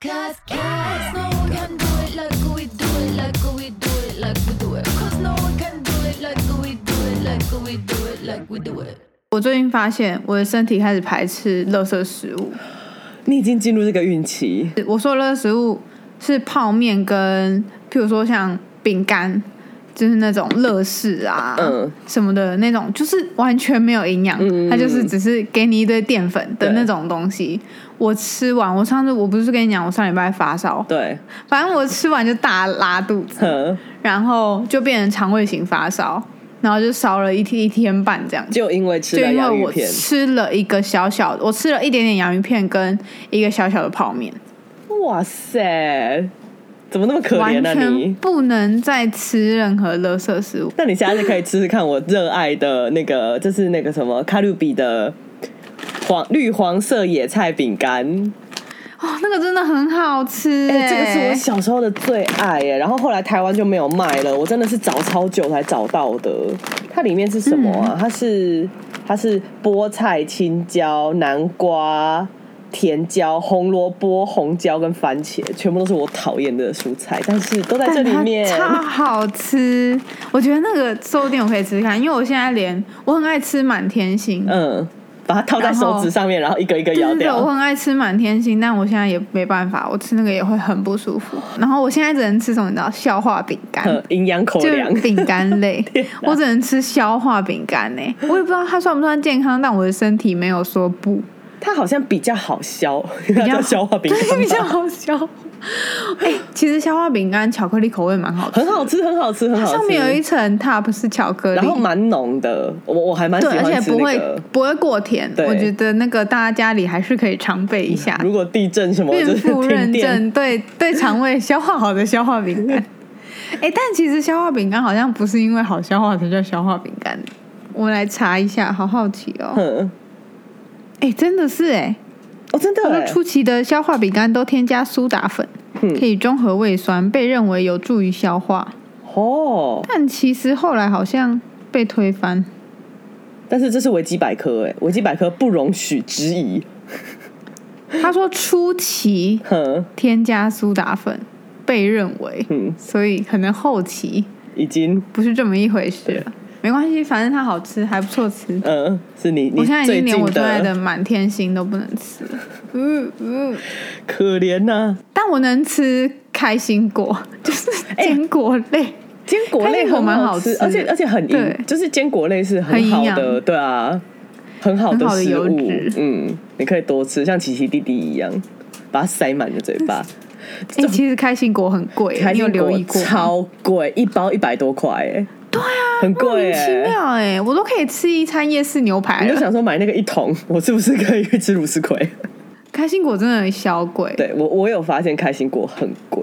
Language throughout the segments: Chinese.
Cause, cause no one can do it like we do it, like we do it, like we do it. Cause no one can do it like we do it, like we do it, like we do it. 我最近发现我的身体开始排斥垃圾食物。你已经进入这个孕期，我说的垃圾食物是泡面跟，譬如说像饼干，就是那种乐事啊，嗯。什么的那种，就是完全没有营养，嗯。它就是只是给你一堆淀粉的那种东西。我吃完，我上次我不是跟你讲，我上礼拜发烧，对，反正我吃完就大拉肚子，然后就变成肠胃型发烧，然后就烧了一天一天半这样。就因为吃就了因为我洋芋片，吃了一个小小的，我吃了一点点洋芋片跟一个小小的泡面，哇塞，怎么那么可完怜呢、全你？不能再吃任何垃圾食物。那你下次可以吃吃看我热爱的那个，就是那个什么卡路比的黄绿黄色野菜饼干，哦，那个真的很好吃哎、哎、这个是我小时候的最爱哎，然后后来台湾就没有卖了，我真的是找超久才找到的。它里面是什么啊？它是它是菠菜、青椒、南瓜、甜椒、红萝卜、红椒跟番茄，全部都是我讨厌的蔬菜，但是都在这里面。超好吃。我觉得那个寿店我可以吃吃看，因为我现在连我很爱吃满天星，嗯，把它套在手指上面，然后一个一个咬对对对，我。很爱吃满天星，但我现在也没办法，我吃那个也会很不舒服。然后我现在只能吃什么？你知道，消化饼干。嗯 营养口就粮，饼干类 我只能吃消化饼干呢。我也不知道它算不算健康，但我的身体没有说不，它好像比较好消，比较叫消化饼干比较好消。哎、其实消化饼干巧克力口味蛮好吃，很好吃，很好吃，很好吃。上面有一层 top 是巧克力，然后蛮浓的，我我还蛮喜欢吃且不会、那个。不会过甜。我觉得那个大家家里还是可以常备一下。如果地震什么，孕就是妇认。证，对对肠胃消化好的消化饼干。哎、但其实消化饼干好像不是因为好消化才叫消化饼干。我们来查一下，好好奇哦。哼，哎、真的是哎、哦，真的他说欸，初期的消化饼干都添加苏打粉，嗯可以中和胃酸，被认为有助于消化。哦，但其实后来好像被推翻。但是这是维基百科，哎，维基百科不容许质疑。他说初期，添加苏打粉被认为，嗯，所以可能后期已经，不是这么一回事了。没关系，反正它好吃，还不错吃。嗯，是你，你我现在已经连我最爱的的满天星都不能吃。了，嗯嗯，可怜呐，但我能吃开心果，就是坚果类。坚果类很好吃，蛮好吃而且而且很对。营，就是坚果类是很好的，对啊，很好的食物，嗯，你可以多吃，像琪琪弟弟一样，把它塞满你的嘴巴。哎、其实开心果很贵，你有留意过？超贵，一包一百多块，哎，很贵哎。其妙哎、我都可以吃一餐夜市牛排你就。想说买那个一桶，我是不是可以去吃芦丝葵？开心果真的很小贵，对我，我有发现开心果很贵。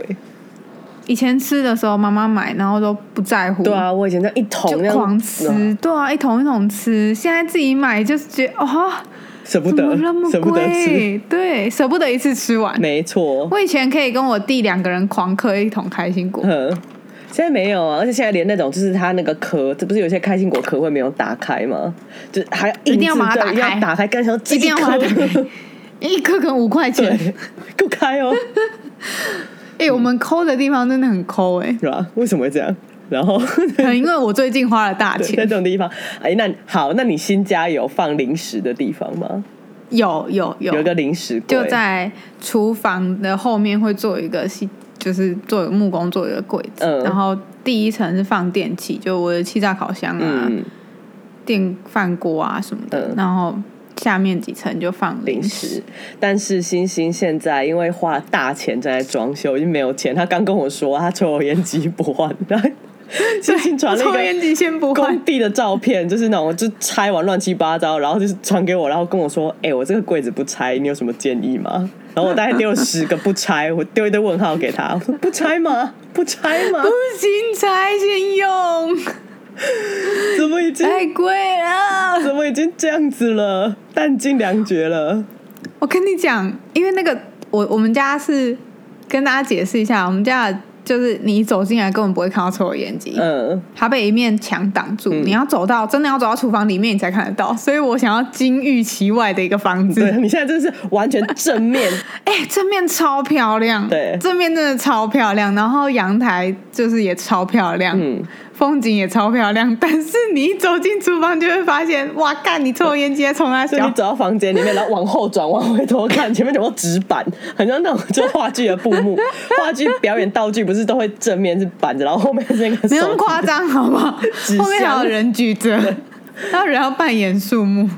以前吃的时候妈妈买，然后都不在乎，对啊，我以前那一桶就那狂吃，嗯对啊，一桶一桶吃。现在自己买就是觉得哦，舍不得那么，舍不得吃。对，舍不得一次吃完。没错，我以前可以跟我弟两个人狂嗑一桶开心果，嗯，现在没有啊，而且现在连那种就是它那个壳，这不是有些开心果壳会没有打开吗？就是还要一定要把它打开要打开，干想一定要把它打开，一颗可能五块钱。对，给我开哦，哎、我们抠的地方真的很抠哎、是吧？为什么会这样？然后 可能因为我最近花了大钱在钱这，种地方，哎，那好，那你新家有放零食的地方吗？有有有，有一个零食柜，就在厨房的后面会做一个系，就是做一个木工做一个柜子，嗯然后第一层是放电器，就我的气炸烤箱啊、嗯，电饭锅啊什么的，嗯然后下面几层就放零零食食。。但是星星现在因为花大钱正在装修，已经没有钱。他刚跟我说他抽油烟机不换，然后星星传了一个工，地的照片，就是那种就拆完乱七八糟，然后就是传给我，然后跟我说：“哎、我这个柜子不拆，你有什么建议吗？”然后我大概丢了十个不拆，我丢一堆问号给他，我说：“不拆吗？不拆吗？不行，拆先用，怎么已经太贵了。怎么已经这样子了？弹尽粮绝了。”我跟你讲，因为那个我我们家是跟大家解释一下，我们家的就是你走进来根本不会看到抽油烟机，嗯，它被一面墙挡住，嗯。你要走到真的要走到厨房里面你才看得到，所以我想要金玉其外的一个房子。对你现在真是完全正面，哎、正面超漂亮，对。正面真的超漂亮，然后阳台就是也超漂亮，嗯，风景也超漂亮。但是你一走进厨房就会发现，哇，干，你抽油烟机在冲它笑所以你，走到房间里面，然后往后转，往回头看，前面全部纸板，很像那种就话剧的布幕，话剧表演道具不是都会正面是板子，然后后面是那个没那么手夸张，好不好 纸？后面还有人举着，还有人要扮演树木。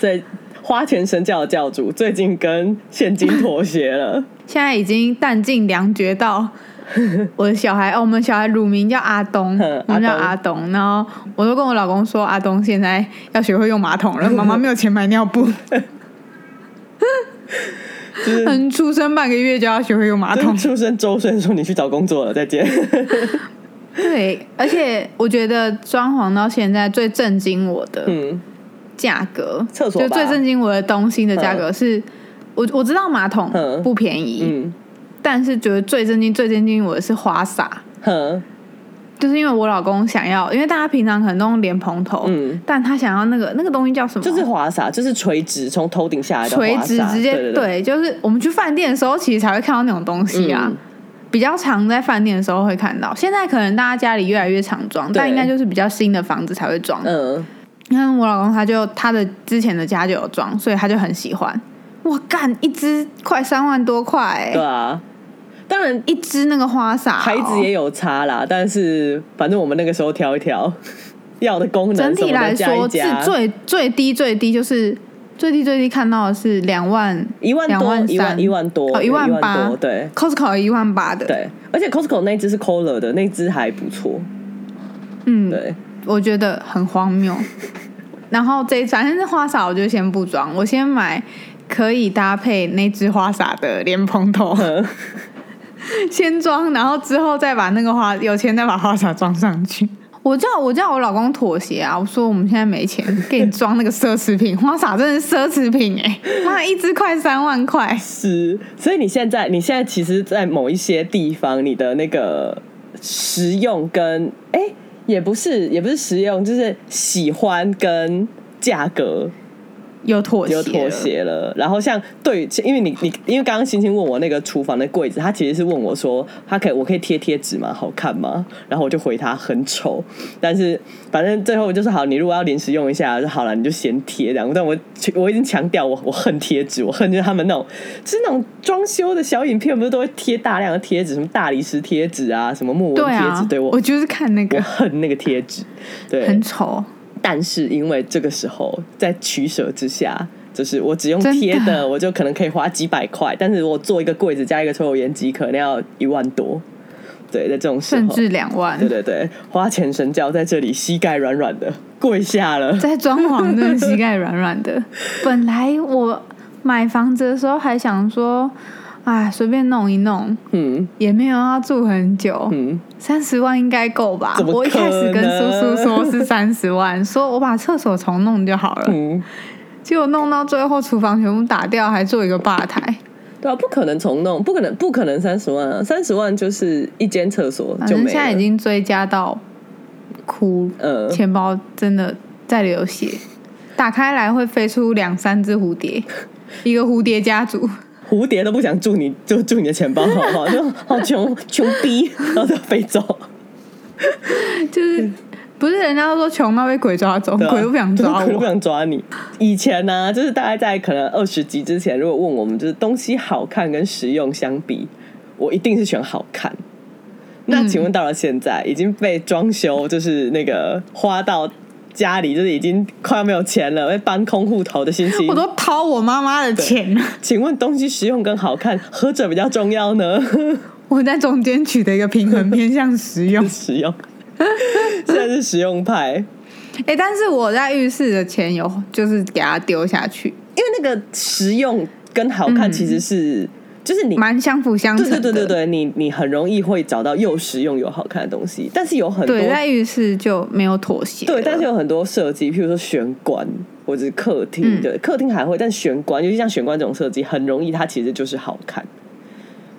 对花钱神教的教主最近跟现金妥协了，现在已经弹尽粮绝到 我的小孩，哦，我们小孩乳名叫阿东嗯，我们叫阿东，然后我都跟我老公说，阿东现在要学会用马桶了，妈妈没有钱买尿布，就是嗯，出生半个月就要学会用马桶，出生周岁说你去找工作了，再见。对，而且我觉得装潢到现在最震惊我的嗯，价格，厕所就最震惊我的东西的价格是。我我知道马桶嗯。不便宜，嗯但是觉得最震惊、最震惊我的是花洒。哼就是因为我老公想要，因为大家平常可能都用莲蓬头，嗯但他想要那个那个东西叫什么？就是花洒，就是垂直从头顶下来的垂直直接对对，就是我们去饭店的时候，其实才会看到那种东西啊。嗯比较常在饭店的时候会看到，现在可能大家家里越来越常装，但应该就是比较新的房子才会装。嗯，你看我老公他就他的之前的家就有装，所以他就很喜欢。哇，干一支快三万多块、欸，对啊，当然一支那个花洒、哦，牌子也有差啦，但是反正我们那个时候挑一挑，要的功能整体来说是，最最低最低就是最低最低看到的是两万一万多，一万一万多，哦一一万八多，对。Costco 一万八的，，对，而且 Costco 那只是 Kohler 的，那只还不错，嗯，对，我觉得很荒谬。然后这反正是花洒，我就先不装，我先买可以搭配那只花洒的莲蓬头，先装，然后之后再把那个花有钱再把花洒装上去。我叫我叫我老公妥协啊，我说我们现在没钱给你装那个奢侈品花洒，真的是奢侈品哎、妈一只快三万块，是，所以你现在你现在其实，在某一些地方，你的那个实用跟哎、也不是也不是实用，就是喜欢跟价格有妥协，有妥。协了。然后像对，因为你你因为刚刚星星问我那个厨房的柜子，他其实是问我说，他可以我可以贴贴纸吗？好看吗？然后我就回他很丑，但是反正最后就是好，你如果要临时用一下就好了，你就先贴这样。但我 我已经强调我我恨贴纸，我恨就是他们那种就是那种装修的小影片，不是都会贴大量的贴纸，什么大理石贴纸啊，什么木纹贴对啊纸，对我我就是看那个我恨那个贴纸，对，很丑，但是因为这个时候在取舍之下，就是我只用贴的的，我就可能可以花几百块，但是我做一个柜子加一个抽油烟机，可能要一万多。对，在这种时候，甚至两万对。对对，花钱神教在这里膝盖软软的跪下了。在装潢的膝盖软软的。本来我买房子的时候还想说，哎，随便弄一弄，嗯。也没有要住很久，嗯，三十万应该够吧？我一开始跟叔叔说是三十万，说我把厕所重弄就好了，嗯，结果弄到最后厨房全部打掉，还做一个吧台，对啊，不可能重弄，不可能，不可能三十万啊！三十万就是一间厕所反就没了。正现在已经追加到哭，呃，钱包真的在流血，打开来会飞出两三只蝴蝶，一个蝴蝶家族。蝴蝶都不想住你，就住你的钱包，好不好？就好穷穷逼，然后就飞走。就是不是人家都说穷到被鬼抓走，鬼都不想抓鬼都不我。想抓你。以前呢、就是大概在可能二十集之前，如果问我们就是东西好看跟实用相比，我一定是选好看。那嗯请问到了现在，已经被装修，就是那个花到家里，就是已经快要没有钱了，会搬空户头的心情我。都掏我妈妈的钱了，请问东西实用跟好看，何者比较重要呢？我在中间取得一个平衡，偏向实用。实用，现在是实用派。哎、但是我在浴室的钱有就是给它丢下去，因为那个实用跟好看嗯其实是，就是你蛮相辅相成对的。对对对对，你你很容易会找到又实用又好看的东西，但是有很多对在浴室就没有妥协。对，但是有很多设计，譬如说玄关或者是客厅，嗯对，客厅还会，但玄关，尤其像玄关这种设计，很容易它其实就是好看，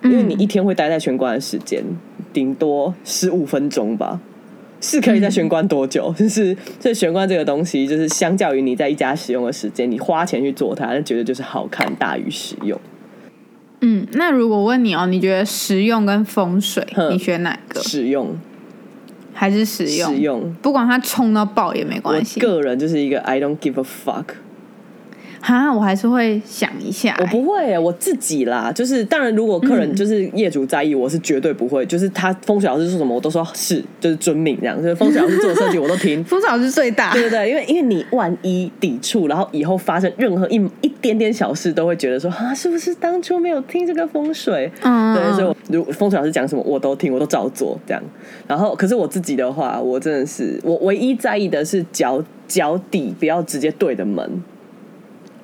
因为你一天会待在玄关的时间顶多十五分钟吧。是可以在玄关多久？就是这玄关这个东西，就是相较于你在一家使用的时间，你花钱去做它，那绝对就是好看大于实用。嗯，那如果问你哦，你觉得实用跟风水，你选哪个？实用，还是实用？实用。不管它冲到爆也没关系。个人就是一个 I don't give a fuck。哈，我还是会想一下、我不会耶，我自己啦，就是当然，如果客人嗯就是业主在意，我是绝对不会，就是他风水老师说什么，我都说是，就是遵命这样。就是风水老师做的设计，我都听。风水老师最大。对对对，因为因为你万一抵触，然后以后发生任何一一点点小事，都会觉得说啊，是不是当初没有听这个风水？嗯对，所以我如风水老师讲什么我都听，我都照做这样。然后，可是我自己的话，我真的是我唯一在意的是脚脚底不要直接对着门。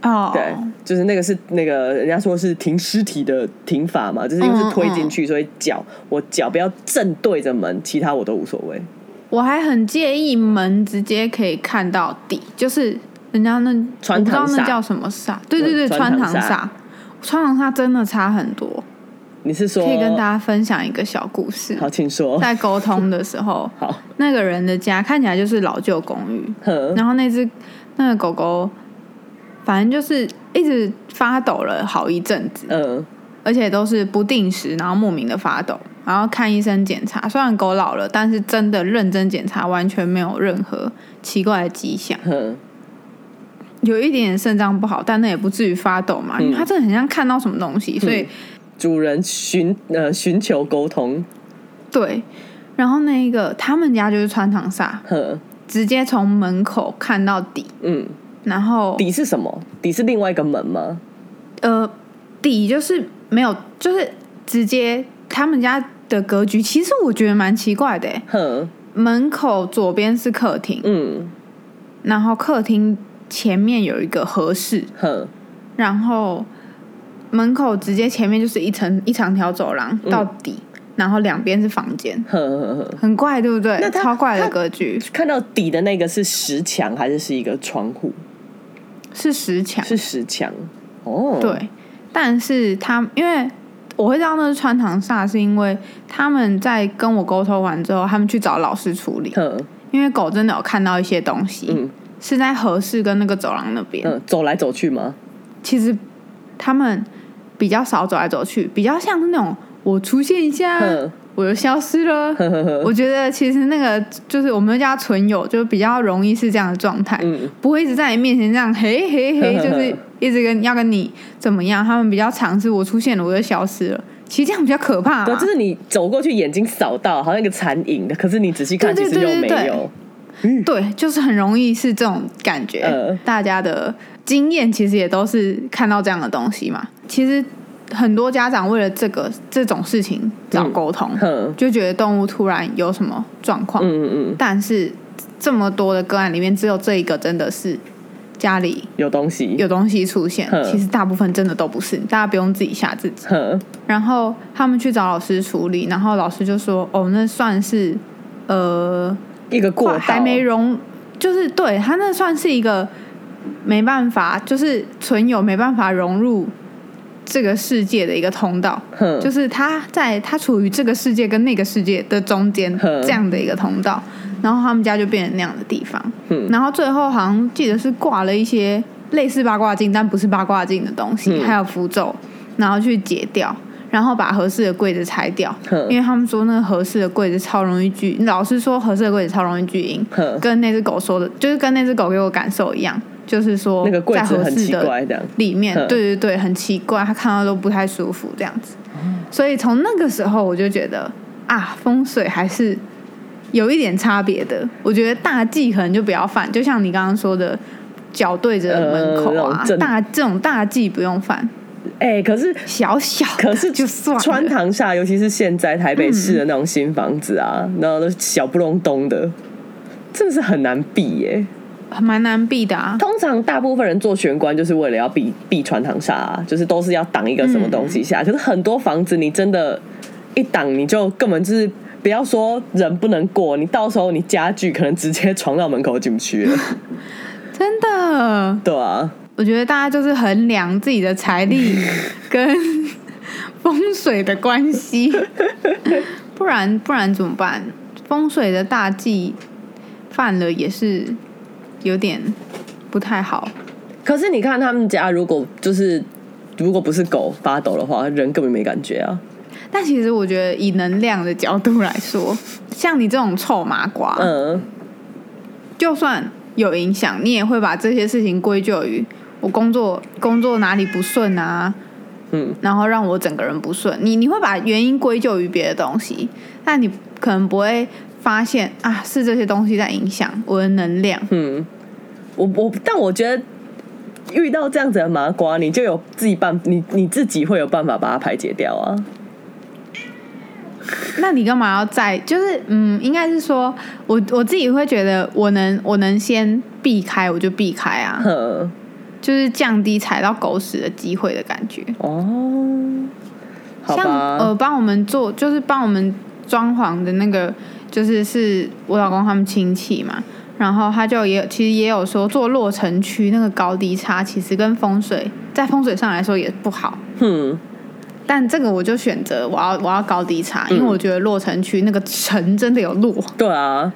哦，对，就是那个是那个人家说是停尸体的停法嘛，就是因为是推进去，所以脚我脚不要正对着门，其他我都无所谓。我还很介意门直接可以看到底，就是人家那穿我不知道那叫什么煞，对对对，穿穿堂煞，穿堂煞真的差很多。你是说可以跟大家分享一个小故事，好，请说。在沟通的时候，好，那个人的家看起来就是老旧公寓，然后那只那个狗狗，反正就是一直发抖了好一阵子，嗯。而且都是不定时，然后莫名的发抖，然后看医生检查，虽然狗老了，但是真的认真检查，完全没有任何奇怪的迹象，嗯，有一点点肾脏不好，但那也不至于发抖嘛，因为它真的很像看到什么东西，所以主人寻呃寻求沟通，对。然后那一个他们家就是穿堂煞，哼，直接从门口看到底，嗯，然后底是什么？底是另外一个门吗？呃，底就是没有，就是直接他们家的格局，其实我觉得蛮奇怪的欸。哼，门口左边是客厅，嗯，然后客厅前面有一个合适，哼，然后门口直接前面就是一层一长条走廊嗯到底，然后两边是房间，哼哼哼。很怪，对不对那？超怪的格局，看到底的那个是石墙还是是一个窗户？是石墙，是石墙。哦，，对，但是他因为我会知道那是穿堂煞，是因为他们在跟我沟通完之后，他们去找老师处理，哼，因为狗真的有看到一些东西，嗯是在合适跟那个走廊那边。嗯，走来走去吗？其实他们比较少走来走去，比较像是那种我出现一下哼，我就消失了。我觉得其实那个就是我们叫它存有，就比较容易是这样的状态，嗯不会一直在你面前这样嘿嘿嘿，就是 一直跟要跟你怎么样。他们比较常是我出现了我就消失了，其实这样比较可怕对，就是你走过去，眼睛扫到，好像一个残影的，可是你仔细看，其实又没有。对，就是很容易是这种感觉。呃大家的经验其实也都是看到这样的东西嘛。其实很多家长为了这个这种事情找沟通，哼，就觉得动物突然有什么状况，嗯嗯嗯，但是这么多的个案里面，只有这一个真的是家里有东西。有东西出现。其实大部分真的都不是，大家不用自己吓自己。然后他们去找老师处理，然后老师就说：“哦，那算是呃。”一个过道还没融，就是对他那算是一个没办法，就是存有没办法融入这个世界的一个通道，就是他在他处于这个世界跟那个世界的中间哼这样的一个通道，然后他们家就变成那样的地方，嗯然后最后好像记得是挂了一些类似八卦镜但不是八卦镜的东西，嗯还有符咒，然后去解掉。然后把合适的柜子拆掉，因为他们说那个合适的柜子超容易聚，老师说合适的柜子超容易聚阴，跟那只狗说的，就是跟那只狗给我感受一样，就是说那个柜在子很奇怪，这样。里面，嗯对对对，很奇怪，他看到都不太舒服这样子。所以从那个时候我就觉得啊，风水还是有一点差别的。我觉得大忌可能就不要犯，就像你刚刚说的，脚对着门口啊，大这种大忌不用犯，哎，可是小小可是就算穿堂煞，尤其是现在台北市的那种新房子啊，然后都小不隆咚的，真的是很难避耶。蛮难避的啊。通常大部分人做玄关就是为了要避避穿堂煞、啊，就是都是要挡一个什么东西下。可是很多房子你真的，一挡你就根本就是不要说人不能过，你到时候你家具可能直接床到门口进不去了，真的，对啊，我觉得大家就是衡量自己的财力跟风水的关系。不然不然怎么办？风水的大忌犯了也是有点不太好。可是你看他们家，如果就是如果不是狗发抖的话，人根本没感觉啊。但其实我觉得以能量的角度来说，像你这种臭麻瓜，嗯，就算有影响，你也会把这些事情归咎于我工作工作哪里不顺啊，嗯，然后让我整个人不顺。你你会把原因归咎于别的东西，但你可能不会发现啊，是这些东西在影响我的能量。嗯，我我，但我觉得遇到这样子的麻瓜，你就有自己办，你你自己会有办法把它排解掉啊。那你干嘛要在？就是嗯，应该是说我我自己会觉得，我能我能先避开，我就避开啊，就是降低踩到狗屎的机会的感觉。哦，像，呃，帮我们做就是帮我们装潢的那个，就是是我老公他们亲戚嘛，然后他就也其实也有说做落城区那个高低差，其实跟风水在风水上来说也不好。哼，但这个我就选择我要我要高低差，因为嗯我觉得落城区那个城真的有落，对啊，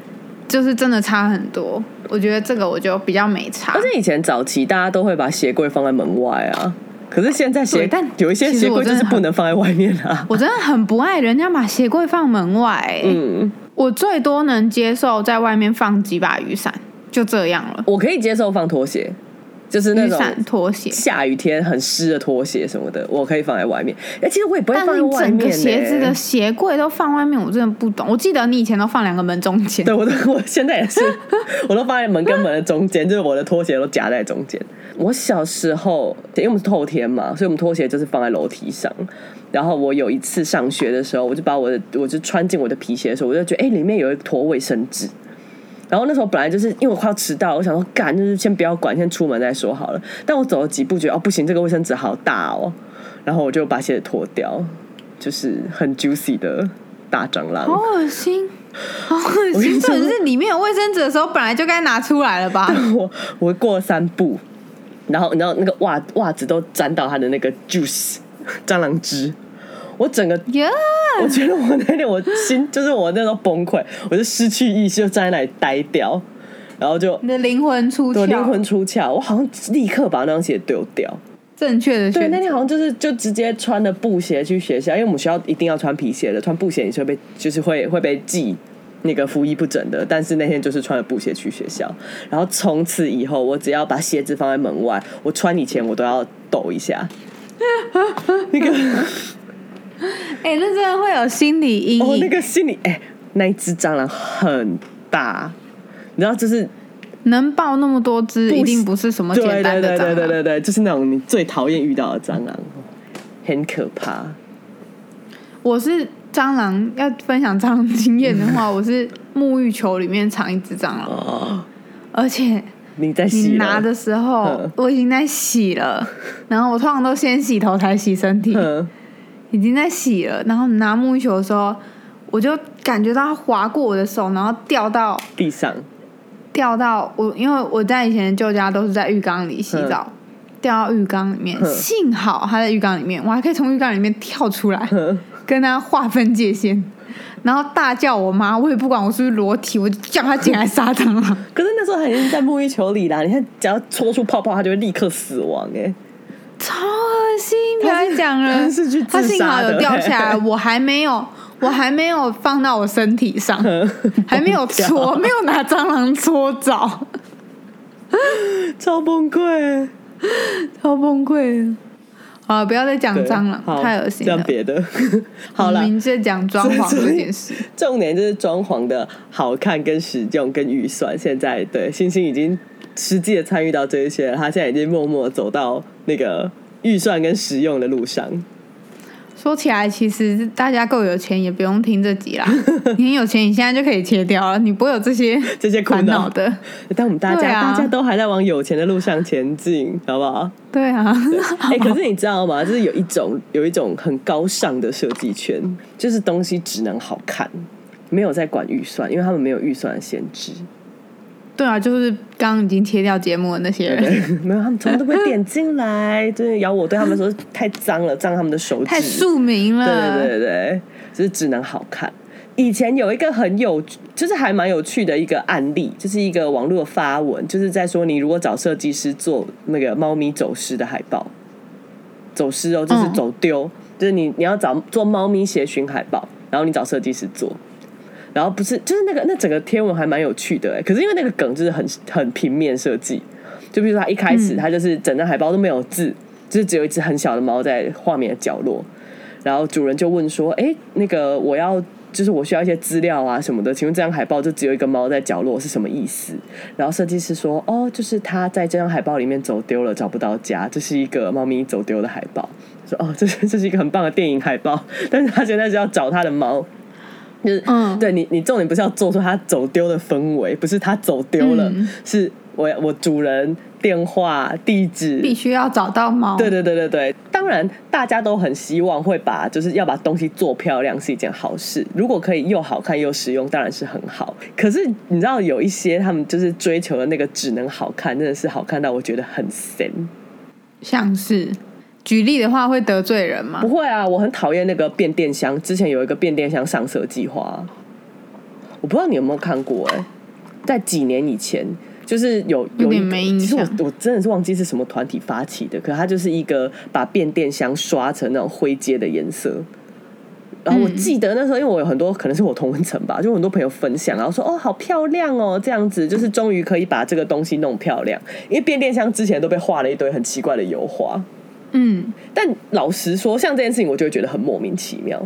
就是真的差很多。我觉得这个我就比较没差而。且以前早期大家都会把鞋柜放在门外啊，可是现在鞋对但有一些鞋柜就是我真的很不能放在外面啊。我真的很不爱人家把鞋柜放门外、欸嗯，我最多能接受在外面放几把雨伞，就这样了。我可以接受放拖鞋，就是那种拖鞋，下雨天很湿的拖鞋什么的，我可以放在外面。哎、其实我也不会放在外面、整个。鞋子的鞋柜都放外面，我真的不懂。我记得你以前都放两个门中间，对，我都 我现在也是，我都放在门跟门的中间，就是我的拖鞋都夹在中间。我小时候，因为我们是透天嘛，所以我们拖鞋就是放在楼梯上。然后我有一次上学的时候，我就把我的，我就穿进我的皮鞋的时候，我就觉得，哎、里面有一坨卫生纸。然后那时候本来就是因为我快要迟到，我想说干，就是先不要管，先出门再说好了。但我走了几步，觉得哦不行，这个卫生纸好大哦，然后我就把鞋子脱掉，就是很 juicy 的大蟑螂。好恶心，好恶心。我跟你说重点是里面有卫生纸的时候，本来就该拿出来了吧？我我过了三步，然后你知道那个袜袜子都沾到它的那个 juice 蟑螂汁，我整个耶、我觉得我那天我心 就是我那时候崩溃，我就失去意识，就站在那里呆掉，然后就你的灵魂出灵魂出窍，我好像立刻把那双鞋丢掉。正确的对。那天好像就是就直接穿的布鞋去学校，因为我们学校一定要穿皮鞋的，穿布鞋你是会被就是会会被记那个服役不整的。但是那天就是穿了布鞋去学校，然后从此以后我只要把鞋子放在门外，我穿以前我都要抖一下。那个 哎、那真的会有心理阴哦，影。那个心理哎、那一只蟑螂很大，你知道就是能抱那么多只，不一定不是什么对简单的蟑对对对对。对对，就是那种你最讨厌遇到的蟑螂，很可怕。我是蟑螂，要分享蟑螂经验的话，我是沐浴球里面藏一只蟑螂，哦，而且你在洗你拿的时候嗯我已经在洗了，然后我通常都先洗头才洗身体，嗯已经在洗了，然后拿沐浴球的时候，我就感觉到它划过我的手，然后掉到地上，掉到我，因为我在以前的旧家都是在浴缸里洗澡，掉到浴缸里面，嗯。幸好它在浴缸里面，我还可以从浴缸里面跳出来，嗯。跟它划分界限，然后大叫我妈，我也不管我是不是裸体，我就叫她进来杀蟑螂。可是那时候还已经在沐浴球里啦，你看只要搓出泡泡，它就会立刻死亡哎、超恶心！不要再讲了他幸好有掉下来，欸 我还没有，我还没有放到我身体上，还没有搓，没有拿蟑螂搓澡，超崩溃。超崩溃的。好，不要再讲对蟑螂，太恶心了。这样别的，好了我们，在讲装潢这件事。重点就是装潢的好看、跟实用、跟预算。现在对星星已经实际的参与到这一些了，他现在已经默默走到那个预算跟实用的路上。说起来，其实大家够有钱，也不用听这集啦。你很有钱，你现在就可以切掉了，你不会有这些 这些苦烦恼恼的。但我们大家、啊大家都还在往有钱的路上前进，好不好？对啊，哎、可是你知道吗？就是有一种有一种很高尚的设计圈，就是东西只能好看，没有在管预算，因为他们没有预算的限制。对啊，就是刚刚已经切掉节目的那些人，对，没有，他们从来都不会点进来，真的咬我对他们来说太脏了，脏他们的手指。太庶民对了。对对对，就是只能好看。以前有一个很有，就是还蛮有趣的一个案例，就是一个网络发文，就是在说你如果找设计师做那个猫咪走失的海报，走失哦，就是嗯走丢，就是你你要找做猫咪协寻海报，然后你找设计师做，然后不是就是那个那整个天文还蛮有趣的哎，可是因为那个梗就是很很平面设计，就比如说他一开始嗯他就是整张海报都没有字，就是只有一只很小的猫在画面的角落，然后主人就问说：“哎，那个我要就是我需要一些资料啊什么的，请问这张海报就只有一个猫在角落是什么意思？”然后设计师说：“哦，就是它在这张海报里面走丢了，找不到家，这是一个猫咪走丢的海报。”说：“哦，这是这是一个很棒的电影海报，但是他现在是要找他的猫。”就是，嗯对你，你重点不是要做出它走丢的氛围，不是它走丢了，嗯是我我主人电话地址必须要找到猫。对对对对对，当然大家都很希望会把就是要把东西做漂亮是一件好事，如果可以又好看又实用，当然是很好。可是你知道有一些他们就是追求的那个只能好看，真的是好看到我觉得很神。像是举例的话会得罪人吗不？会啊，我很讨厌那个变电箱，之前有一个变电箱上色计划，我不知道你有没有看过哎、在几年以前。就是有有点一个没印其实我我真的是忘记是什么团体发起的，可它就是一个把变电箱刷成那种灰阶的颜色。然后我嗯记得那时候，因为我有很多可能是我同文层吧，就很多朋友分享，然后说哦好漂亮哦，这样子就是终于可以把这个东西弄漂亮。因为变电箱之前都被画了一堆很奇怪的油画，嗯，但老实说，像这件事情，我就会觉得很莫名其妙，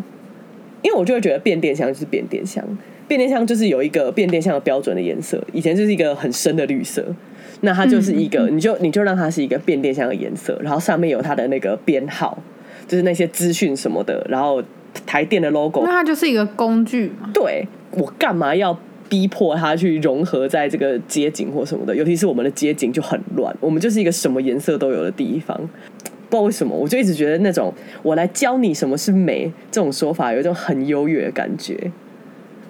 因为我就会觉得变电箱就是变电箱，变电箱就是有一个变电箱的标准的颜色，以前就是一个很深的绿色，那它就是一个，你就你就让它是一个变电箱的颜色，然后上面有它的那个编号，就是那些资讯什么的，然后台电的 logo，那它就是一个工具嘛。对我干嘛要逼迫它去融合在这个街景或什么的？尤其是我们的街景就很乱，我们就是一个什么颜色都有的地方。不知道为什么，我就一直觉得那种我来教你什么是美这种说法有一种很优越的感觉，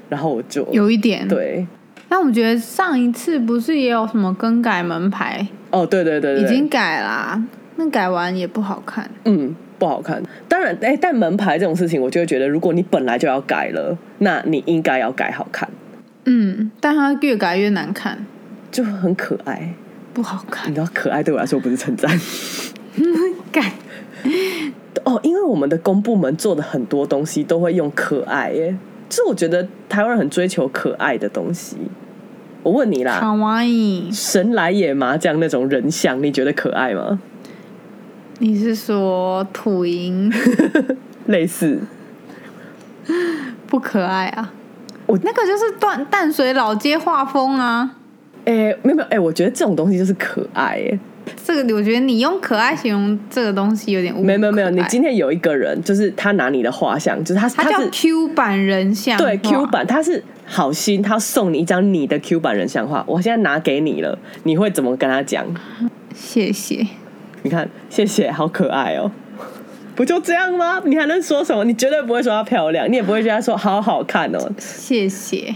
然后我就有一点。。对那我觉得上一次不是也有什么更改门牌，哦，对对对对，已经改啦、那改完也不好看。嗯，不好看。当然，哎、但门牌这种事情，我就会觉得，如果你本来就要改了，那你应该要改好看，嗯，但它越改越难看，就很可爱。不好看你。知道，可爱对我来说不是称赞。改 哦，因为我们的公部门做的很多东西都会用可爱耶，就是我觉得台湾人很追求可爱的东西。我问你啦，卡哇伊，神来也麻将那种人像，你觉得可爱吗？你是说土银 类似，不可爱啊？我那个就是淡淡水老街画风啊。哎、没有没有，哎、我觉得这种东西就是可爱耶。这个我觉得你用可爱形容这个东西有点误。没有没有没有，你今天有一个人，就是他拿你的画像，就是他他叫 Q 版人像，对 Q 版，他是好心，他送你一张你的 Q 版人像画，我现在拿给你了，你会怎么跟他讲？谢谢。你看，谢谢，好可爱哦。不就这样吗？你还能说什么？你绝对不会说她漂亮，你也不会觉得她说好好看哦。谢谢，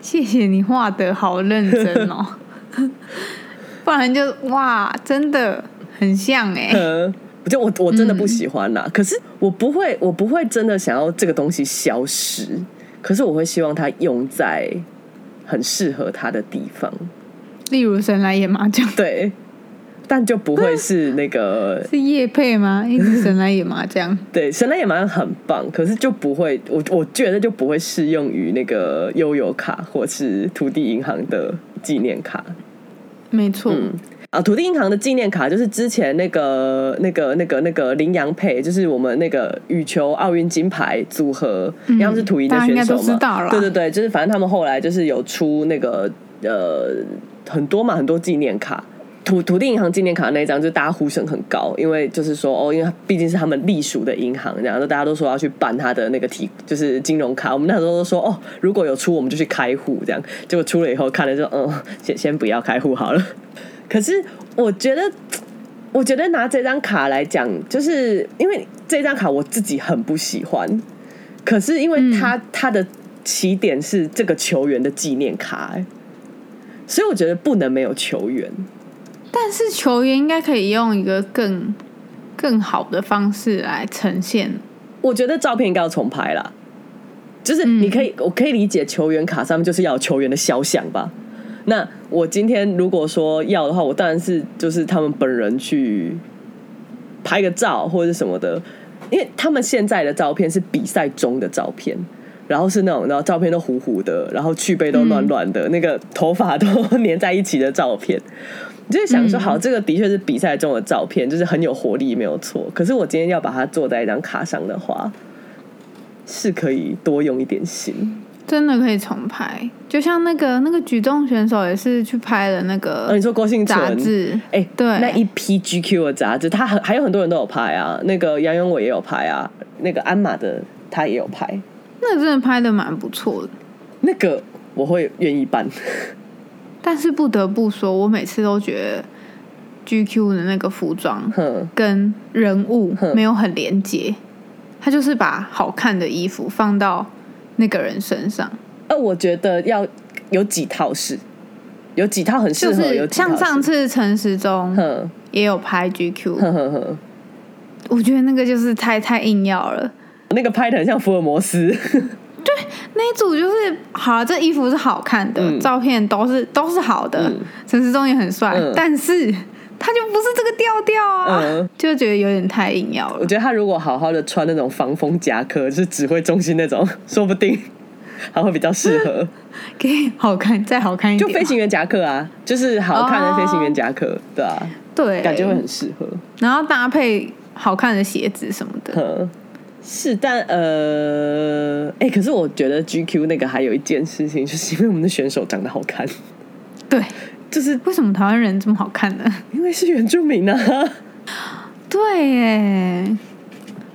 谢谢你画的好认真哦，不然就哇，真的很像哎、呃，我就我我真的不喜欢啦。可是我不会，我不会真的想要这个东西消失。可是我会希望它用在很适合它的地方，例如神来也麻将对。但就不会是那个 是叶配吗？一直神来也麻将，对神来也蛮很棒，可是就不会，我我觉得就不会适用于那个悠游卡或是土地银行的纪念卡。没错，嗯啊，土地银行的纪念卡就是之前那个、那个、那个、那个羚羊配，就是我们那个羽球奥运金牌组合，因为他们是土银的选手嘛。对对对，就是反正他们后来就是有出那个呃很多嘛，很多纪念卡。土土地银行纪念卡那一张，就大家呼声很高，因为就是说哦，因为毕竟是他们隶属的银行，这样，就大家都说要去办他的那个提，就是金融卡。我们那时候都说哦，如果有出，我们就去开户，这样。结果出了以后，看了就嗯，先先不要开户好了。可是我觉得，我觉得拿这张卡来讲，就是因为这张卡我自己很不喜欢，可是因为它、它的起点是这个球员的纪念卡、欸所以我觉得不能没有球员。但是球员应该可以用一个更更好的方式来呈现。我觉得照片应该要重拍啦，就是你可以，我可以理解球员卡上面就是要有球员的肖像吧。那我今天如果说要的话，我当然是就是他们本人去拍个照或者什么的，因为他们现在的照片是比赛中的照片，然后是那种然后照片都糊糊的，然后去背都乱乱的，那个头发都 粘在一起的照片。你就会想说，好，这个的确是比赛中的照片，就是很有活力，没有错。可是我今天要把它做在一张卡上的话，是可以多用一点心。真的可以重拍，就像那个那个举重选手也是去拍了那个呃，你说郭幸存杂志，哎、对那一批 GQ 的杂志，他很还有很多人都有拍啊，那个杨永伟也有拍啊，那个鞍马的他也有拍，那个真的拍的蛮不错的。那个我会愿意办。但是不得不说，我每次都觉得 GQ 的那个服装，跟人物哼。没有很连接，他就是把好看的衣服放到那个人身上，呃，我觉得要有几套是，有几套很适合，有是。像上，次陈时中也有拍 GQ，我觉得那个就是太太硬要了。那个拍的很像福尔摩斯，那一组就是好了，这衣服是好看的，嗯。照片都是都是好的嗯，陈思忠也很帅，嗯。但是他就不是这个调调啊，嗯。就觉得有点太硬要了。我觉得他如果好好的穿那种防风夹克，就是指挥中心那种，说不定还会比较适合。可以好看，再好看一点，就飞行员夹克啊，就是好看的飞行员夹克，对啊，对，感觉会很适合。然后搭配好看的鞋子什么的，嗯，是，但呃，哎、可是我觉得 GQ 那个还有一件事情，就是因为我们的选手长得好看，对，就是为什么台湾人这么好看呢？因为是原住民啊。对耶，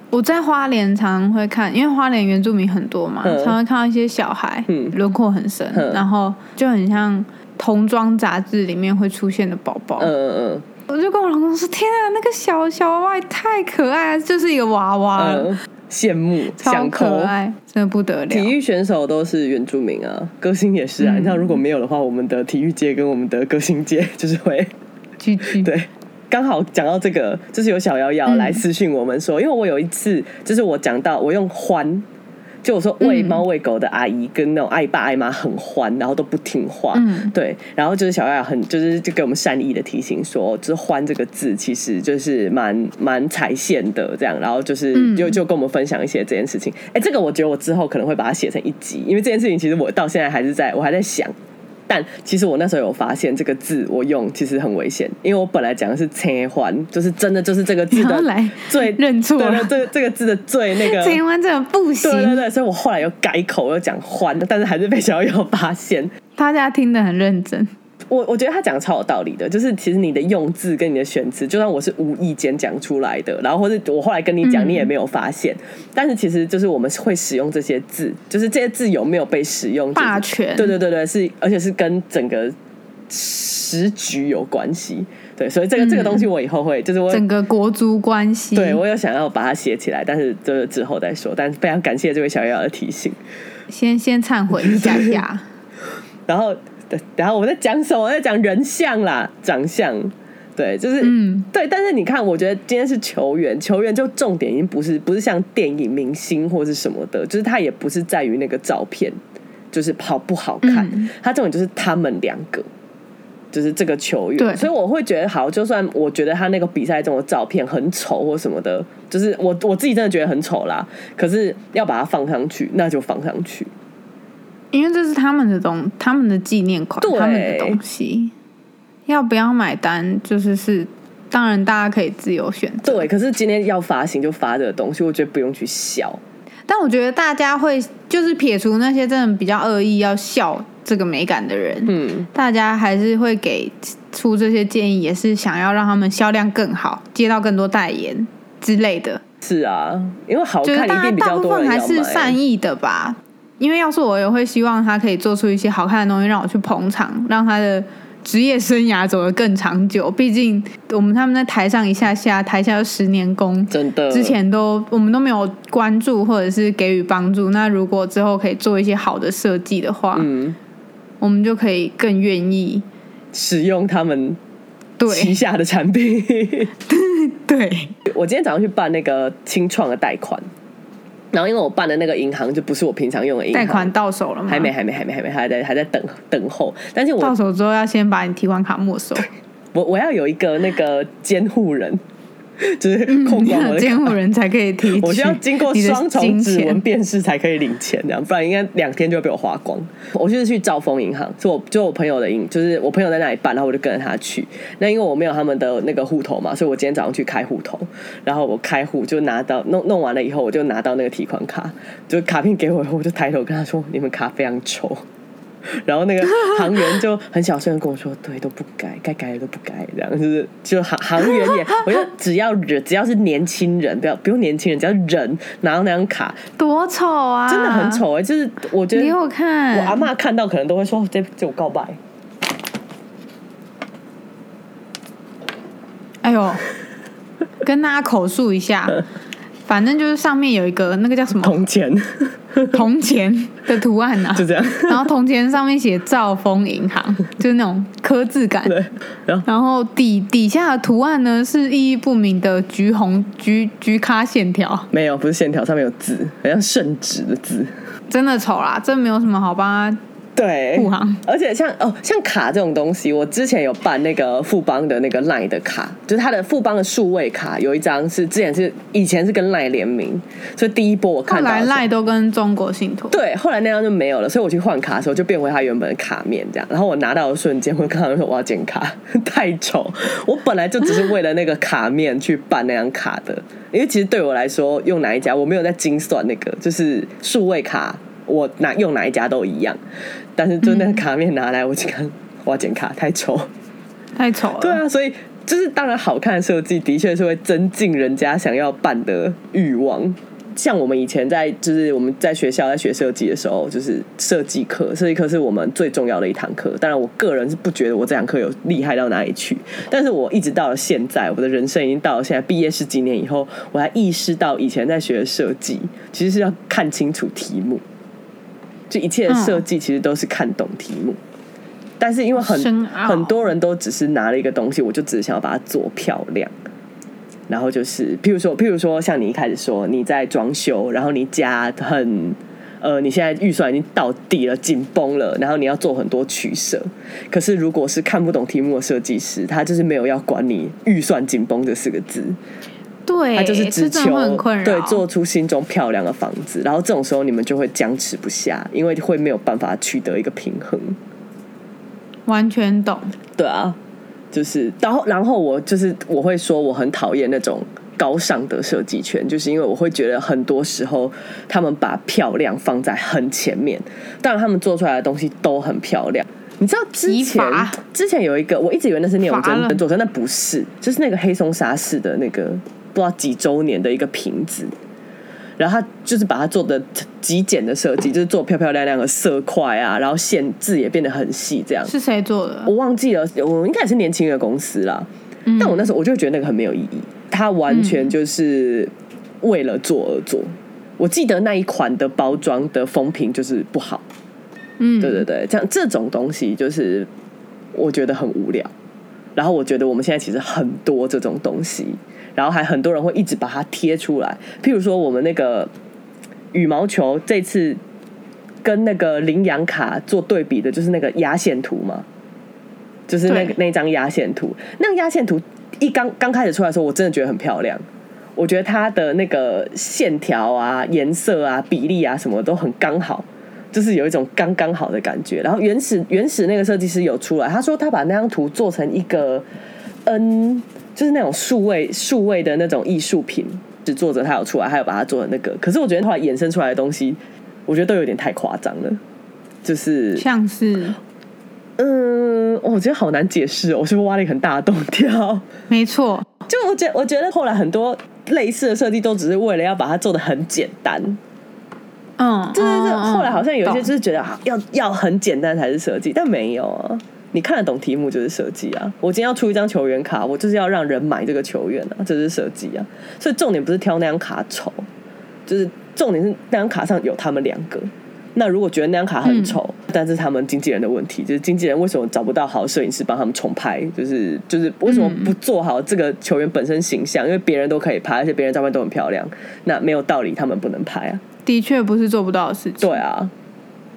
我在花莲常常会看，因为花莲原住民很多嘛，嗯。常会看到一些小孩嗯。轮廓很深，嗯。然后就很像童装杂志里面会出现的宝宝。嗯嗯。我就跟我老公说：“天啊，那个小小娃娃也太可爱了，就是一个娃娃了，嗯，羡慕想抠。可爱，真的不得了。”体育选手都是原住民啊，歌星也是啊。嗯你知道，如果没有的话，我们的体育界跟我们的歌星界 就是会聚聚，对，刚好讲到这个，就是有小瑶瑶嗯来私讯我们说，因为我有一次就是我讲到我用欢，就我说喂嗯猫喂狗的阿姨跟那种爱爸爱妈很欢，然后都不听话，嗯。对，然后就是小瑶瑶很就是就给我们善意的提醒说，就是欢这个字其实就是蛮蛮踩线的这样，然后就是嗯。就就跟我们分享一些这件事情，哎、这个我觉得我之后可能会把它写成一集，因为这件事情其实我到现在还是在我还在想。但其实我那时候有发现这个字我用其实很危险，因为我本来讲的是“切欢”，就是真的就是这个字的 最认错了对对，这个这个字的最那个。这一弯真的不行，对对对，所以我后来又改口，又讲“欢”，但是还是被小友发现。大家听得很认真。我我觉得他讲的超有道理的，就是其实你的用字跟你的选词，就算我是无意间讲出来的，然后或者我后来跟你讲，嗯你也没有发现，但是其实就是我们会使用这些字，就是这些字有没有被使用，就是霸权对对对对，是而且是跟整个时局有关系。对，所以这个、这个东西我以后会，就是我整个国族关系，对我有想要把它写起来，但是就是之后再说。但非常感谢这位小瑶瑶的提醒。先先忏悔一下下。然后，然后我在讲什么？我在讲人像啦，长相。对，就是，嗯对。但是你看，我觉得今天是球员，球员就重点已经不是不是像电影明星或是什么的，就是他也不是在于那个照片，就是好不好看，嗯他重点就是他们两个。就是这个球员，所以我会觉得好，就算我觉得他那个比赛中的照片很丑或什么的，就是我我自己真的觉得很丑啦。可是要把它放上去，那就放上去。因为这是他们的东，他们的纪念款，他们的东西，要不要买单，就是是，当然大家可以自由选择。对，可是今天要发行就发这个东西，我觉得不用去笑。但我觉得大家会就是撇除那些真的比较恶意要笑这个美感的人，嗯，大家还是会给出这些建议，也是想要让他们销量更好，接到更多代言之类的。是啊，因为好看一定比大部分还是善。意的吧。因为要是我也会希望他可以做出一些好看的东西，让我去捧场，让他的职业生涯走得更长久。毕竟我们他们在台上一下下，台下有十年功，真的，之前都我们都没有关注或者是给予帮助。那如果之后可以做一些好的设计的话，嗯，我们就可以更愿意使用他们 旗下的产品。对 我今天早上去办那个清创的贷款，然后因为我办的那个银行就不是我平常用的银行，贷款到手了吗？还没，还没，还没，还没，还在还在等等候。但是我到手之后要先把你提款卡没收。我我要有一个那个监护人，就是控你管我的监护人才可以提取 我需要经过双重指纹辨识才可以领钱，这样不然应该两天就会被我花光。我就是去兆丰银行，是我就我朋友的银，就是我朋友在那里办，然后我就跟着他去。那因为我没有他们的那个户头嘛，所以我今天早上去开户头，然后我开户就拿到弄弄完了以后，我就拿到那个提款卡，就卡片给我以后，我就抬头跟他说：“你们卡非常丑。”然后那个行员就很小声的跟我说：“对，都不改，该改的都不改，这样就是就行行员也，我觉得只要人只要是年轻人，不要不用年轻人，只要人拿到那张卡，多丑啊！真的很。丑哎、就是我觉得你给我看，我阿妈看到可能都会说：这这我告白。哎呦，跟大家口述一下，反正就是上面有一个那个叫什么？铜钱。铜钱的图案啊，就这样，然后铜钱上面写兆丰银行，就是那种刻字感。对，然后然后底底下的图案呢是意义不明的橘红橘橘咖线条，没有不是线条，上面有字，好像圣旨的字。真的丑啦，这没有什么好帮他对，护航。而且像哦，像卡这种东西，我之前有办那个富邦的那个 LINE 的卡，就是它的富邦的数位卡，有一张是之前是以前是跟 LINE 联名，所以第一波我看到的时候赖都跟中国信托，对，后来那张就没有了，所以我去换卡的时候就变回它原本的卡面这样。然后我拿到的瞬间，我刚刚说我要剪卡，太丑。我本来就只是为了那个卡面去办那张卡的，因为其实对我来说，用哪一家我没有在精算那个，就是数位卡，我拿用哪一家都一样。但是就那个卡面拿来，我就看我要剪卡，太丑。太丑了。对啊，所以就是当然好看的设计的确是会增进人家想要办的欲望。像我们以前在就是我们在学校在学设计的时候，就是设计课，设计课是我们最重要的一堂课。当然，我个人是不觉得我这堂课有厉害到哪里去，但是我一直到了现在，我的人生已经到了现在毕业十几年以后，我才意识到以前在学的设计其实是要看清楚题目，就一切的设计其实都是看懂题目。但是因为很很多人都只是拿了一个东西，我就只是想要把它做漂亮。然后就是，譬如说，譬如说，像你一开始说你在装修，然后你家很呃，你现在预算已经到底了，紧绷了，然后你要做很多取舍。可是如果是看不懂题目的设计师，他就是没有要管你预算紧绷这四个字，对，他就是只求。对做出心中漂亮的房子。然后这种时候你们就会僵持不下，因为会没有办法取得一个平衡。完全懂。对啊，就是，然后然后我就是我会说我很讨厌那种高尚的设计圈，就是因为我会觉得很多时候他们把漂亮放在很前面，当然他们做出来的东西都很漂亮。你知道之前之前有一个，我一直以为那是聂永罚了真做的，那不是，就是那个黑松沙士的那个不知道几周年的一个瓶子，然后他就是把它做的极简的设计，就是做漂漂亮亮的色块啊，然后线字也变得很细，这样是谁做的？我忘记了，我应该也是年轻的公司啦。嗯但我那时候我就觉得那个很没有意义，它完全就是为了做而做。我记得那一款的包装的封瓶就是不好，嗯，对对对，像这种东西就是我觉得很无聊。然后我觉得我们现在其实很多这种东西，然后还很多人会一直把它贴出来。譬如说我们那个羽毛球这次跟那个羚羊卡做对比的，就是那个压线图嘛，就是那个那张压线图。那个压线图一刚刚开始出来的时候，我真的觉得很漂亮。我觉得它的那个线条啊、颜色啊、比例啊什么都很刚好，就是有一种刚刚好的感觉。然后原始原始那个设计师有出来，他说他把那张图做成一个 N，就是那种数位数位的那种艺术品。是作者他有出来，还有把它做的那个。可是我觉得后来衍生出来的东西，我觉得都有点太夸张了。就是像是嗯，我觉得好难解释哦，我是不是挖了一个很大的洞跳？没错，就我觉我觉得后来很多类似的设计都只是为了要把它做的很简单，嗯，就是嗯嗯后来好像有一些就是觉得要要很简单才是设计，但没有啊。你看得懂题目就是设计啊！我今天要出一张球员卡，我就是要让人买这个球员啊，这是设计啊。所以重点不是挑那张卡丑，就是重点是那张卡上有他们两个。那如果觉得那张卡很丑，但是他们经纪人的问题，就是经纪人为什么找不到好摄影师帮他们重拍，就是就是为什么不做好这个球员本身形象？因为别人都可以拍，而且别人照片都很漂亮，那没有道理他们不能拍啊。的确不是做不到的事情。对啊，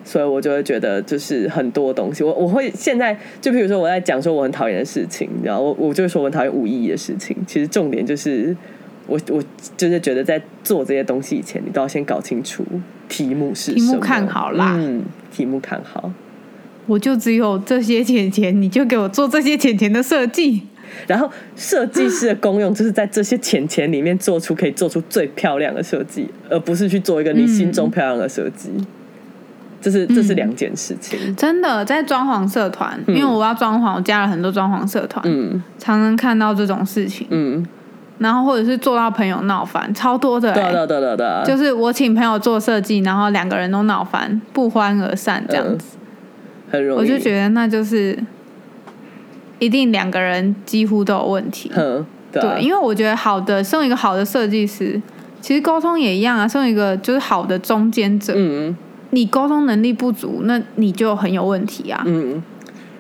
所以我就会觉得，就是很多东西，我我会现在就比如说我在讲说我很讨厌的事情，然后我我就会说我很讨厌无意义的事情。其实重点就是，我我就是觉得在做这些东西以前，你都要先搞清楚题目是题目什么看好啦嗯，题目看好。我就只有这些钱钱，你就给我做这些钱钱的设计。然后设计师的功用就是在这些钱钱里面做出可以做出最漂亮的设计，而不是去做一个你心中漂亮的设计。这是这是两件事情。真的在装潢社团，因为我要装潢，我加了很多装潢社团，嗯常常看到这种事情，嗯，然后或者是做到朋友闹翻，超多的、欸。对啊对啊对啊对啊对啊，就是我请朋友做设计，然后两个人都闹翻，不欢而散这样子，很容易。我就觉得那就是一定两个人几乎都有问题。嗯，对啊对，因为我觉得好的，身为一个好的设计师，其实沟通也一样啊。身为一个就是好的中间者，嗯你沟通能力不足，那你就很有问题啊。嗯，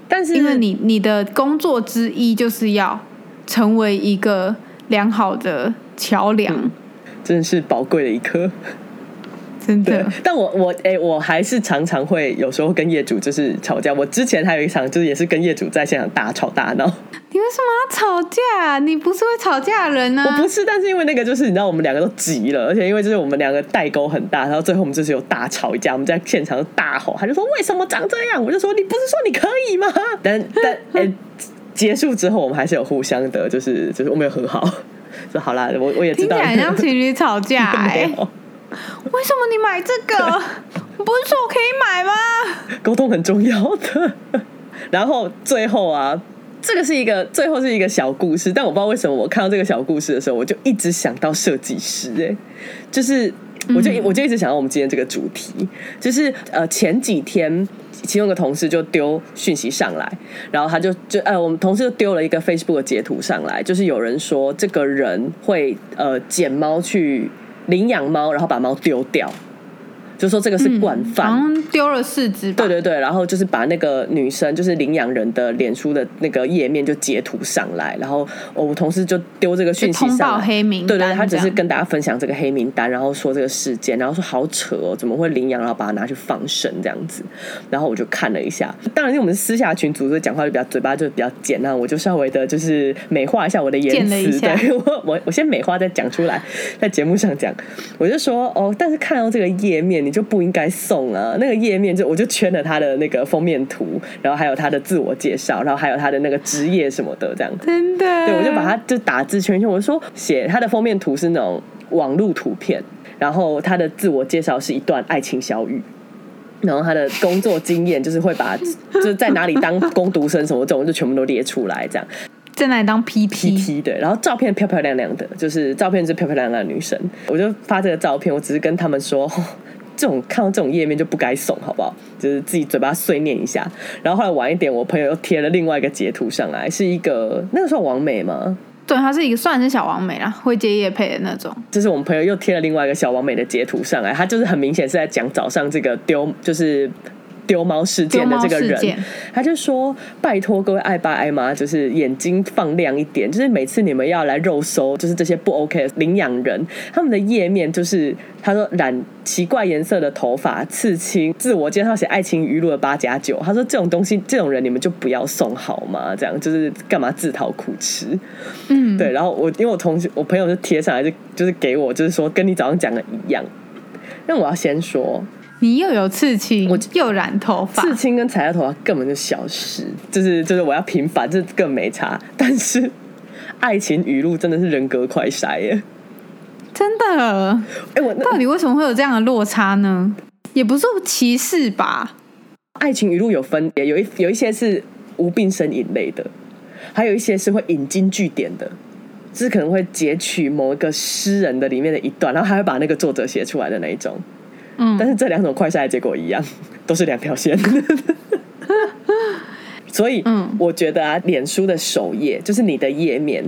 但是因为你你的工作之一就是要成为一个良好的桥梁，嗯真的是宝贵的一颗。真的。，但我我哎、我还是常常会有时候跟业主就是吵架。我之前还有一场就是也是跟业主在现场大吵大闹。你为什么要吵架？你不是会吵架的人呢、啊？我不是，但是因为那个就是你知道我们两个都急了，而且因为就是我们两个代沟很大，然后最后我们就是有大吵一架，我们在现场大吼，他就说为什么长这样？我就说你不是说你可以吗？但但 哎、结束之后我们还是有互相的，就是就是我们有和好，说好啦，我我也知道听起来很像情侣吵架 为什么你买这个？不是说我可以买吗？沟通很重要的。然后最后啊，这个是一个最后是一个小故事，但我不知道为什么我看到这个小故事的时候，我就一直想到设计师、哎，就是我就、我就一直想到我们今天这个主题，就是呃前几天。其中一个同事就丢讯息上来，然后他就就呃，我们同事就丢了一个 Facebook 的截图上来，就是有人说这个人会呃捡猫去领养猫，然后把猫丢掉，就说这个是惯犯。好像丢了四只。对对对，然后就是把那个女生，就是领养人的脸书的那个页面就截图上来，然后我同事就丢这个讯息就通报上来，黑名单。对对，他只是跟大家分享这个黑名单，然后说这个事件，然后说好扯哦，怎么会领养，然后把它拿去放生这样子，然后我就看了一下，当然因为我们私下群组，所以讲话就比较嘴巴就比较尖，那我就稍微的就是美化一下我的言辞，对我我我先美化再讲出来，在节目上讲，我就说哦，但是看到这个页面你就不应该送啊，那个页面就我就圈了他的那个封面图，然后还有他的自我介绍，然后还有他的那个职业什么的这样子。真的。对，我就把它就打字圈圈，我就说写他的封面图是那种网络图片，然后他的自我介绍是一段爱情小语。然后他的工作经验就是会把 就是在哪里当工读生什么这种就全部都列出来，这样在那里当 PP，PT 的，然后照片漂漂亮亮的，就是照片是漂漂亮亮的女生，我就发这个照片，我只是跟他们说。哦这种看到这种页面就不该送，好不好？就是自己嘴巴碎念一下。然后后来晚一点，我朋友又贴了另外一个截图上来，是一个那个算王美吗？对，它是一个算是小王美啦，会接夜配的那种。就是我们朋友又贴了另外一个小王美的截图上来，他就是很明显是在讲早上这个丢就是丢猫事件的这个人他就说：“拜托各位爱爸爱妈，就是眼睛放亮一点，就是每次你们要来肉搜，就是这些不 OK 的领养人，他们的页面就是他说染奇怪颜色的头发、刺青、自我介绍写爱情语录的八加九，他说这种东西，这种人你们就不要送好吗？这样就是干嘛自讨苦吃？嗯，对，然后我因为我同学我朋友就贴上来就就是给我就是说跟你早上讲的一样，那我要先说。”你又有刺青，我又染头发，刺青跟踩到头发根本就小事，就是就是我要平反，这更没差。但是爱情语录真的是人格快筛耶！真的，哎、我到底为什么会有这样的落差呢？也不是歧视吧？爱情语录有分别，有一有一些是无病呻吟类的，还有一些是会引经据典的，就是可能会截取某一个诗人的里面的一段，然后还会把那个作者写出来的那一种。嗯，但是这两种快筛的结果一样，都是两条线。所以，嗯我觉得啊，脸书的首页就是你的页面，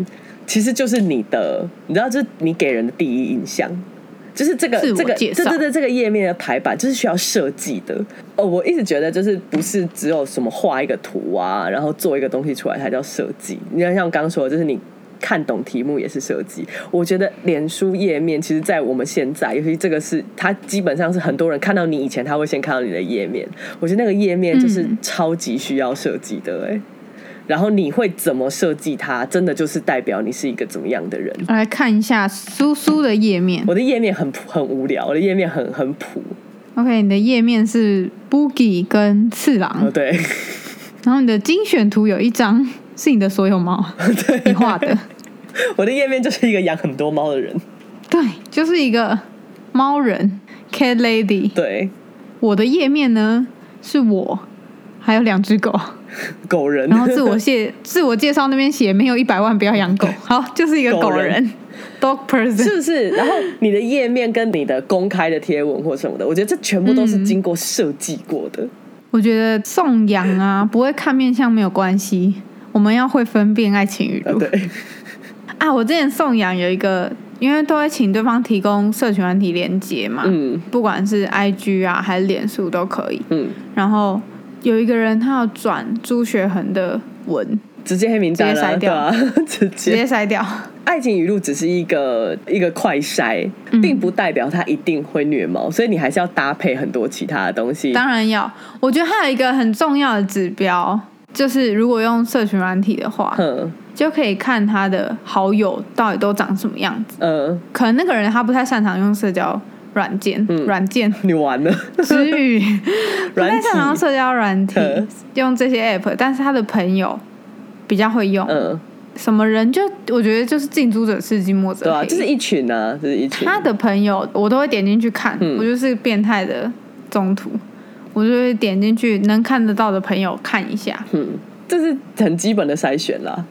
其实就是你的，你知道，就是你给人的第一印象。就是这个这个介绍对对对，这个页面的排版就是需要设计的。哦，我一直觉得就是不是只有什么画一个图啊，然后做一个东西出来才叫设计。你看像刚刚说的，就是你。看懂题目也是设计，我觉得脸书页面其实，在我们现在，尤其这个是它基本上是很多人看到你以前，他会先看到你的页面。我觉得那个页面就是嗯超级需要设计的、哎、然后你会怎么设计它，真的就是代表你是一个怎么样的人。我来看一下苏苏的页面。我的页面很很无聊，我的页面很很普。OK，你的页面是 Boogie 跟次郎，哦，对，然后你的精选图有一张是你的所有猫，你画的，我的页面就是一个养很多猫的人。对，就是一个猫人 Cat Lady。对，我的页面呢是我，还有两只狗，狗人。然后自我介 自我介绍那边写没有一百万不要养狗，好，就是一个狗狗人人 dog person。是不是？然后你的页面跟你的公开的贴文或什么的，我觉得这全部都是经过设计过的。我觉得送养啊，不会看面相没有关系，我们要会分辨爱情语啊，录对，啊。我之前送养有一个，因为都会请对方提供社群软体连接嘛，嗯不管是 IG 啊还是脸书都可以。嗯，然后有一个人他要转朱学恒的文，直接黑名单了，直接筛掉对啊，直 直接接。筛掉。爱情语录只是一个一个快筛，嗯并不代表他一定会虐猫，所以你还是要搭配很多其他的东西。当然要，我觉得还有一个很重要的指标，就是如果用社群软体的话，嗯就可以看他的好友到底都长什么样子。嗯，可能那个人他不太擅长用社交软件，嗯软件。你完了，之语 不太擅长用，社交软体嗯，用这些 app，但是他的朋友比较会用。嗯，什么人就我觉得就是近朱者赤，近墨者对啊，黑。这是一群啊，就是一群。他的朋友，我都会点进去看。嗯我就是变态的中途，我就会点进去能看得到的朋友看一下。嗯，这是很基本的筛选啦，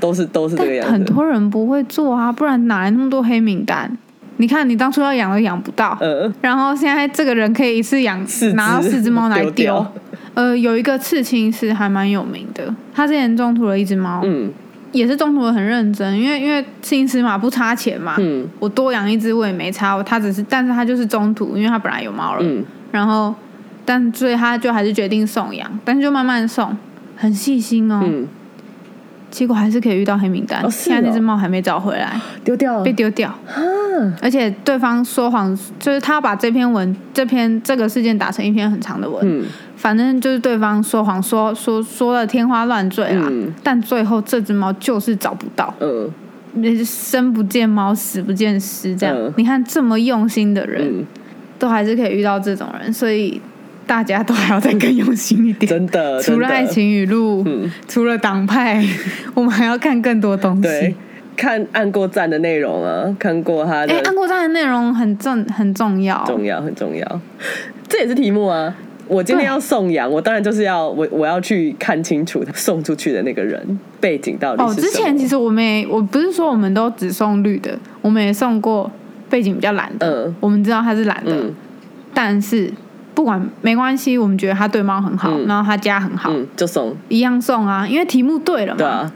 都是都是这个样子。但很多人不会做啊，不然哪来那么多黑名单？你看，你当初要养都养不到，嗯，然后现在这个人可以一次养四拿到四只猫来丢。丢。呃，有一个刺青师还蛮有名的，他之前中途了一只猫，嗯。也是中途的很认真，因为因为刺青师嘛不差钱嘛，嗯。我多养一只我也没差，我他只是，但是他就是中途，因为他本来有猫了，嗯，然后但所以他就还是决定送养，但是就慢慢送，很细心哦，嗯，结果还是可以遇到黑名单，现在那哦只猫还没找回来，丢掉了被丢掉，啊，而且对方说谎，就是他把这篇文这篇这个事件打成一篇很长的文，嗯。反正就是对方说谎说说说的天花乱坠啦，嗯。但最后这只猫就是找不到，嗯。生不见猫，死不见尸，这样、嗯。你看这么用心的人，嗯，都还是可以遇到这种人，所以大家都还要再更用心一点。真的，除了爱情语录，嗯除了党派，我们还要看更多东对西。，看按过赞的内容啊，看过他的哎，按过赞的内容很重很重要，重要很重要，这也是题目啊。我今天要送养，我当然就是要我我要去看清楚送出去的那个人背景到底哦，是什么。之前其实我们也，我不是说我们都只送绿的，我们也送过背景比较蓝的，嗯我们知道他是蓝的，嗯但是不管没关系，我们觉得他对猫很好，嗯然后他家很好，嗯就送，一样送啊，因为题目对了嘛。对啊，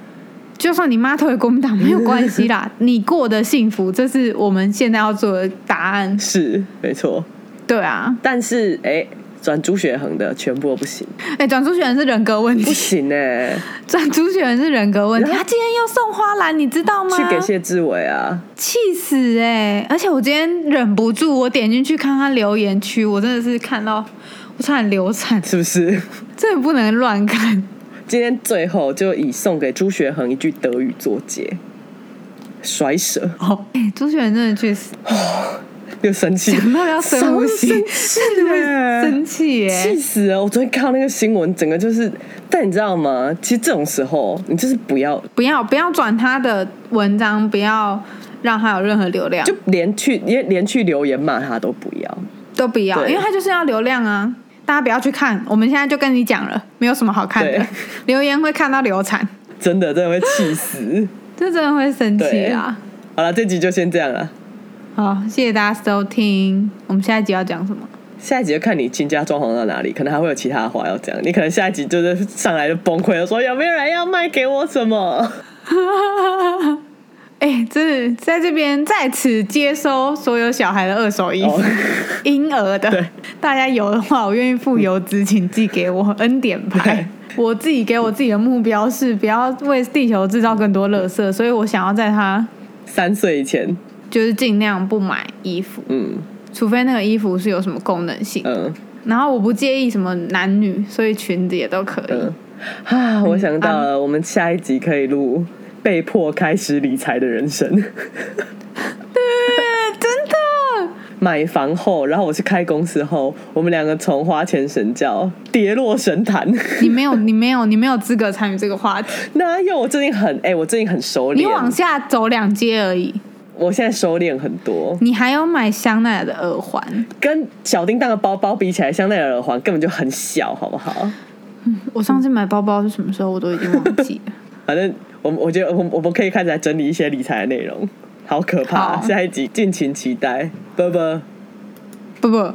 就算你妈投给国民党没有关系啦，你过得幸福，这是我们现在要做的答案。是没错。对啊，但是哎，转朱学恒的全部都不行，哎、转朱雪恒是人格问题。不题，行哎，转朱雪恒是人格问题。他今天又送花篮，你知道吗？去给谢志伟啊，气死哎、而且我今天忍不住，我点进去看他留言区，我真的是看到我差点流产，是不是？这也不能乱看。今天最后就以送给朱学恒一句德语作结，甩舌哦，哎、朱选真的确实 又生气，想到要深呼吸，生真的生气耶、气死了！我昨天看到那个新闻，整个就是，但你知道吗？其实这种时候，你就是不要，不要不要转他的文章，不要让他有任何流量，就连去连连去留言骂他都不要。都不要，因为他就是要流量啊。大家不要去看，我们现在就跟你讲了，没有什么好看的，留言会看到流产，真的，真的会气死。这真的会生气啊。好了，这集就先这样了。好，谢谢大家收听，我们下一集要讲什么？下一集就看你新家装潢到哪里，可能还会有其他的话要讲。你可能下一集就是上来就崩溃了，说有没有人要卖给我什么？哎、真的在这边在此接收所有小孩的二手衣服哦，婴儿的，大家有的话，我愿意付邮资，请寄给我恩典牌。我自己给我自己的目标是不要为地球制造更多垃圾，所以我想要在他三岁以前，就是尽量不买衣服，嗯除非那个衣服是有什么功能性。嗯然后我不介意什么男女，所以裙子也都可以。嗯，啊，我想到了，我们下一集可以录被迫开始理财的人生。对，真的。买房后，然后我去开公司后，我们两个从花钱神教跌落神坛。你没有，你没有，你没有资格参与这个话题。哪有？我最近很哎、我最近很熟练。你往下走两阶而已。我现在收敛很多，你还有买香奈儿的耳环，跟小叮当的包包比起来，香奈儿耳环根本就很小，好不好？我上次买包包是什么时候，我都已经忘记了。反正我我觉得我我们可以开始来整理一些理财的内容，好可怕！下一集敬请期待，啵啵。不不，